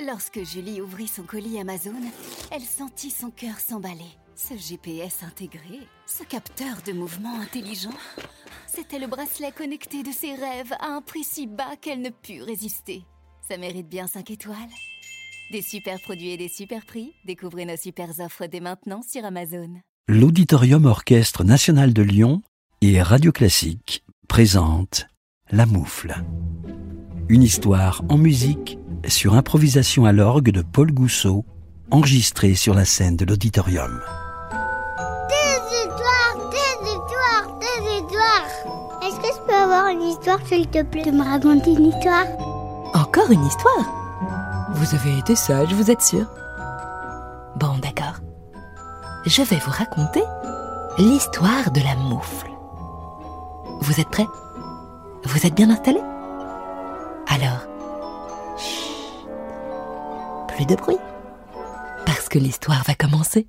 Lorsque Julie ouvrit son colis Amazon, elle sentit son cœur s'emballer. Ce GPS intégré, ce capteur de mouvement intelligent, c'était le bracelet connecté de ses rêves à un prix si bas qu'elle ne put résister. Ça mérite bien 5 étoiles. Des super produits et des super prix, découvrez nos super offres dès maintenant sur Amazon. L'Auditorium Orchestre National de Lyon et Radio Classique présentent La Moufle. Une histoire en musique sur improvisation à l'orgue de Paul Gousseau, enregistrée sur la scène de l'auditorium. Des histoires, des histoires, des histoires. Est-ce que je peux avoir une histoire, s'il te plaît, de me raconter une histoire? Encore une histoire? Vous avez été sage, vous êtes sûr? Bon, d'accord. Je vais vous raconter l'histoire de la moufle. Vous êtes prêts? Vous êtes bien installés? Alors, plus de bruit, parce que l'histoire va commencer.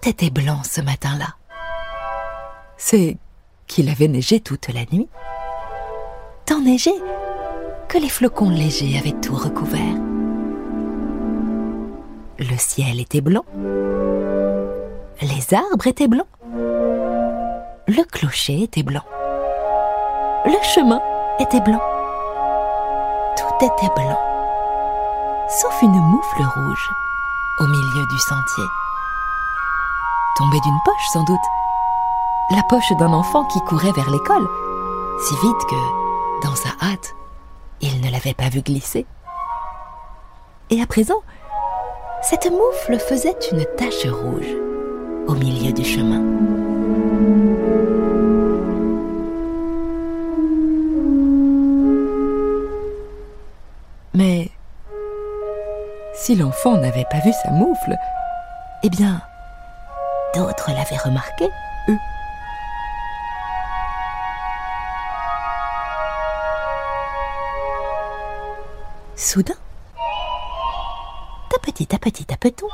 Tout était blanc ce matin-là. C'est qu'il avait neigé toute la nuit. Tant neigé que les flocons légers avaient tout recouvert. Le ciel était blanc. Les arbres étaient blancs. Le clocher était blanc. Le chemin était blanc. Tout était blanc. Sauf une moufle rouge au milieu du sentier. Tombée d'une poche sans doute. La poche d'un enfant qui courait vers l'école, si vite que, dans sa hâte, il ne l'avait pas vu glisser. Et à présent, cette moufle faisait une tache rouge au milieu du chemin. Mais si l'enfant n'avait pas vu sa moufle, eh bien, d'autres l'avaient remarqué, eux. Soudain, tapetit, tapetit, tapeton,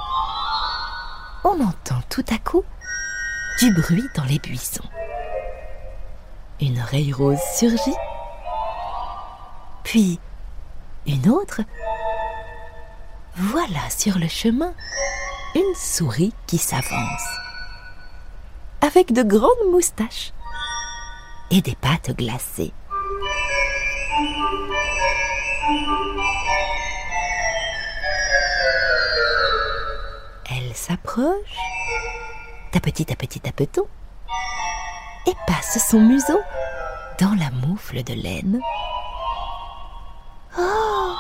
on entend tout à coup du bruit dans les buissons. Une oreille rose surgit, puis une autre. Voilà sur le chemin une souris qui s'avance, avec de grandes moustaches et des pattes glacées. Elle s'approche, tapetit, tapetit, tapeton, et passe son museau dans la moufle de laine. Oh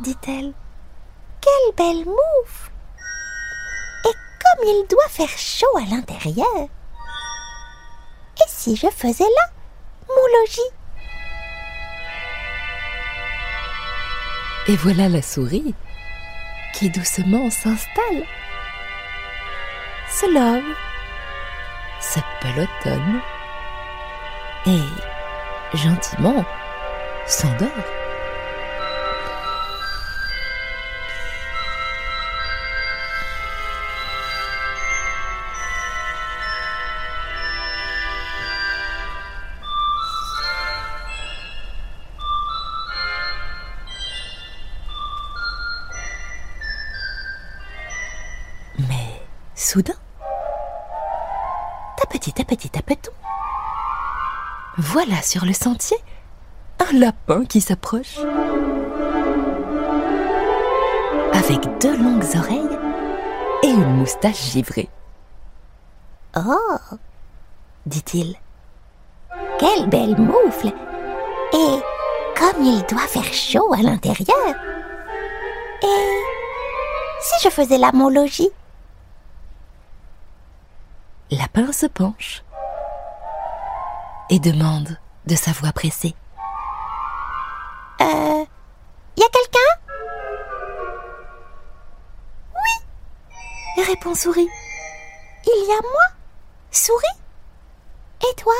dit-elle, quelle belle moufle il doit faire chaud à l'intérieur. Et si je faisais là mon logis? Et voilà la souris qui doucement s'installe, se love, se pelotonne et gentiment s'endort. Soudain, tapetit, tapetit, tapeton, voilà sur le sentier un lapin qui s'approche. Avec deux longues oreilles et une moustache givrée. Oh dit-il. Quelle belle moufle Et comme il doit faire chaud à l'intérieur Et si je faisais mon logis Lapin se penche et demande de sa voix pressée. Euh. Y a quelqu'un? Oui répond Souris. Il y a moi Souris? Et toi?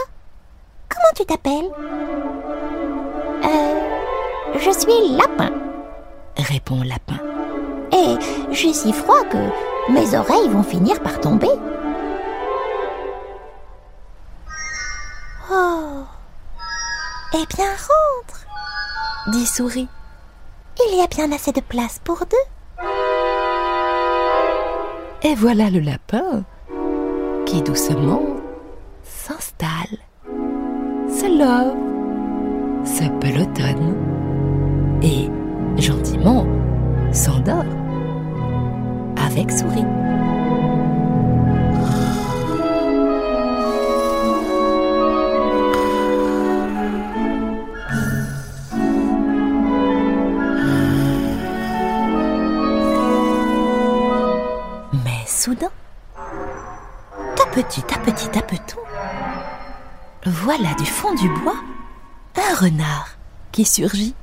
Comment tu t'appelles? Euh. Je suis Lapin. répond Lapin. Et j'ai si froid que mes oreilles vont finir par tomber. Eh bien, rentre dit Souris. Il y a bien assez de place pour deux. Et voilà le lapin qui doucement s'installe, se love, se pelotonne et gentiment s'endort avec souris. Soudain, tapetit, tapetit, tapeton, voilà du fond du bois un renard qui surgit.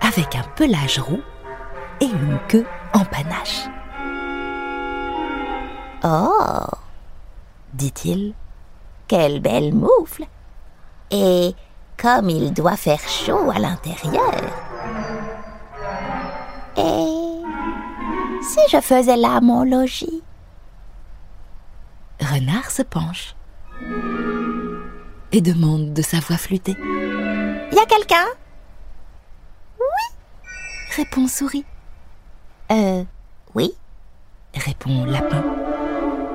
Avec un pelage roux et une queue en panache. Oh dit-il. Quelle belle moufle Et comme il doit faire chaud à l'intérieur. Si je faisais là mon logis Renard se penche et demande de sa voix flûtée. Y a quelqu'un? Répond Souris. Euh, oui. Répond Lapin.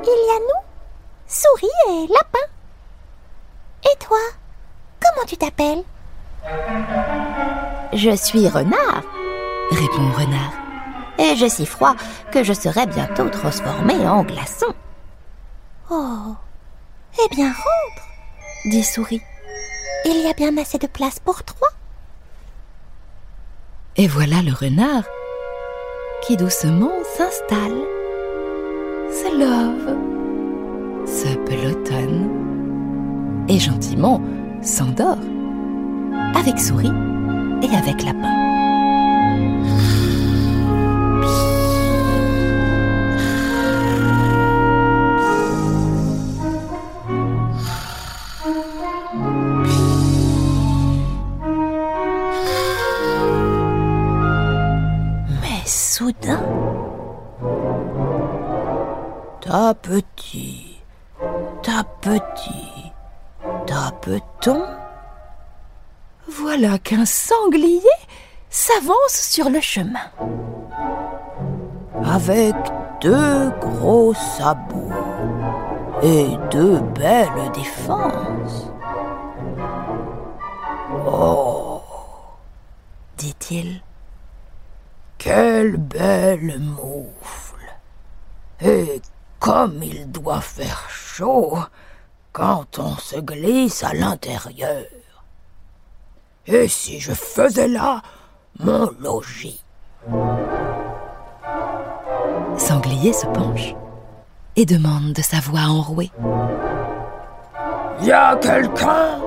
Il y a nous, souris et lapin. Et toi, comment tu t'appelles? Je suis renard, Répond Renard. Et j'ai si froid que je serai bientôt transformé en glaçon. Oh, eh bien rentre, Dit Souris. il y a bien assez de place pour trois. Et voilà le renard qui doucement s'installe, se love, se pelotonne et gentiment s'endort avec souris et avec lapin. Qu'un sanglier s'avance sur le chemin. Avec deux gros sabots et deux belles défenses. Oh, dit-il, quelle belle moufle. Et comme il doit faire chaud quand on se glisse à l'intérieur. Et si je faisais là mon logis? Sanglier se penche et demande de sa voix enrouée. Y a quelqu'un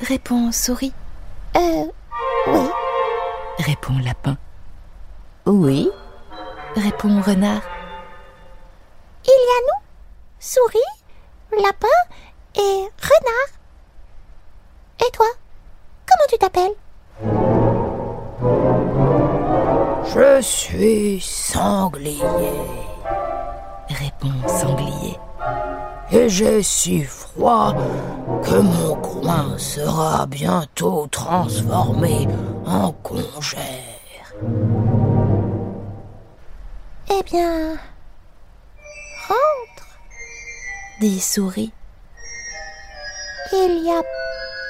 Répond Souris. euh, oui, Répond Lapin. Oui? Répond Renard. il y a nous, souris, lapin et renard. Et toi, comment tu t'appelles? Je suis sanglier, répond Sanglier. et j'ai si froid que mon coin sera bientôt transformé en congère. Eh bien, rentre, dit Souris. Il y a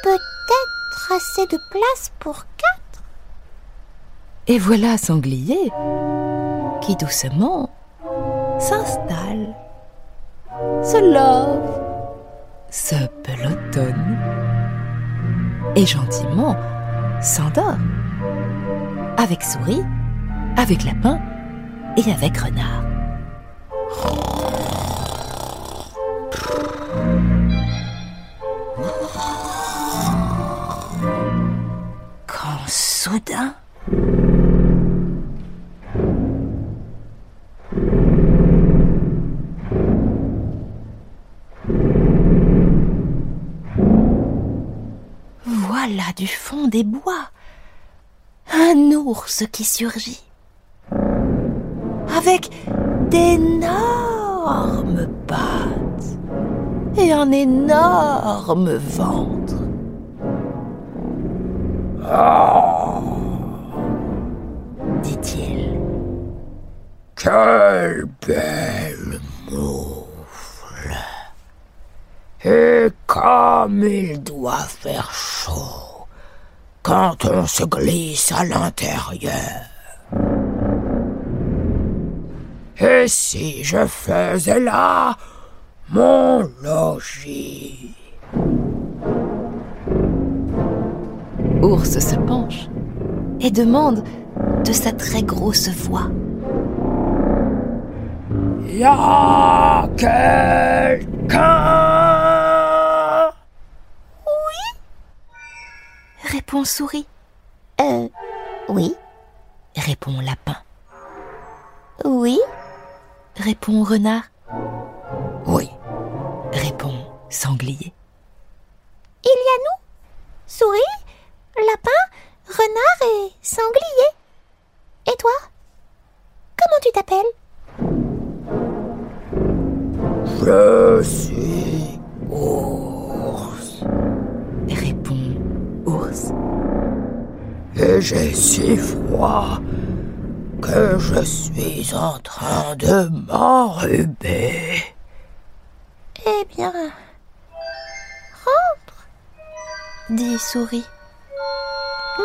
peut-être assez de place pour quatre. Et voilà Sanglier qui doucement s'installe, se love, se pelotonne et gentiment s'endort. Avec souris, avec lapin et avec renard. Voilà du fond des bois. Un ours qui surgit. Avec d'énormes pattes et un énorme ventre. Dit-il. Quelle belle moufle. Et comme il doit faire chaud quand on se glisse à l'intérieur. Et si je faisais là mon logis Ours se penche et demande de sa très grosse voix. Y a quelqu'un? Répond Souris. Euh, oui, Répond Lapin. oui, Répond Renard. Oui, Répond Sanglier. il y a nous, souris, je suis ours. Répond Ours. Et j'ai si froid que je suis en train de m'enrhuber. Eh bien, rentre, dit souris.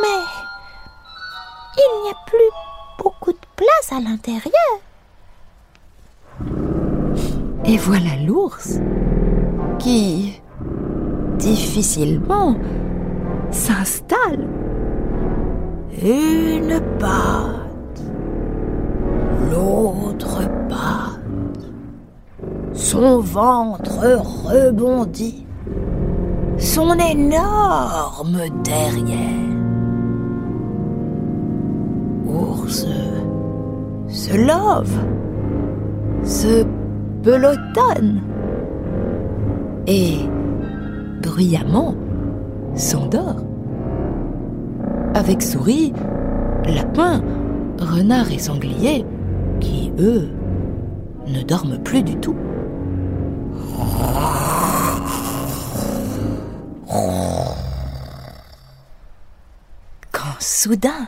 Mais il n'y a plus beaucoup de place à l'intérieur. Et voilà l'ours qui, difficilement, s'installe. Une patte, l'autre patte. Son ventre rebondit, son énorme derrière. Ours se love, se pelotonne et, bruyamment, s'endort. Avec souris, lapin, renard et sanglier, qui, eux, ne dorment plus du tout. Quand soudain,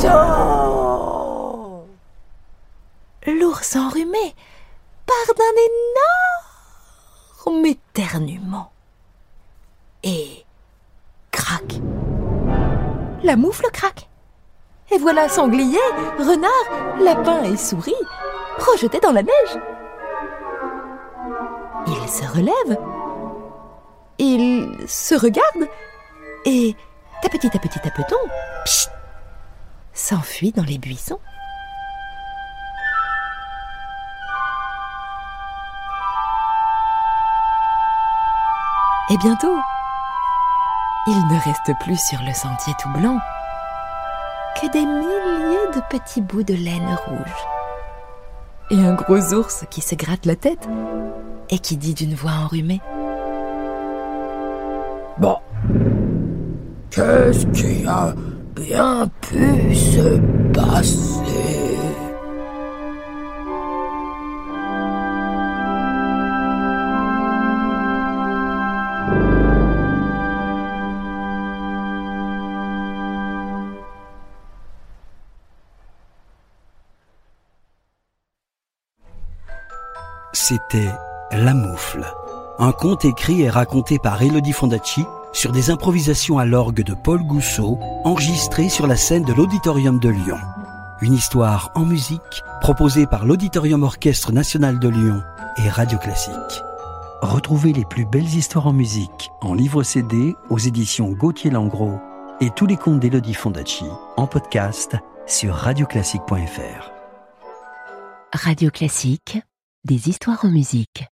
Chaud l'ours enrhumé part d'un énorme éternuement. Et craque. La moufle craque. Et voilà sanglier, renard, lapin et souris projetés dans la neige. Ils se relèvent. Ils se regardent. Et à petit à petit pchit, s'enfuit dans les buissons. Et bientôt, il ne reste plus sur le sentier tout blanc que des milliers de petits bouts de laine rouge. Et un gros ours qui se gratte la tête et qui dit d'une voix enrhumée Bon. Qu'est-ce qui a bien pu se passer? C'était La Moufle, un conte écrit et raconté par Elodie Fondacci sur des improvisations à l'orgue de Paul Gousseau, enregistrées sur la scène de l'Auditorium de Lyon. Une histoire en musique proposée par l'Auditorium Orchestre National de Lyon et Radio Classique. Retrouvez les plus belles histoires en musique en livre CD aux éditions Gauthier Langros et tous les contes d'Elodie Fondacci en podcast sur radioclassique.fr. Radio Classique, des histoires en musique.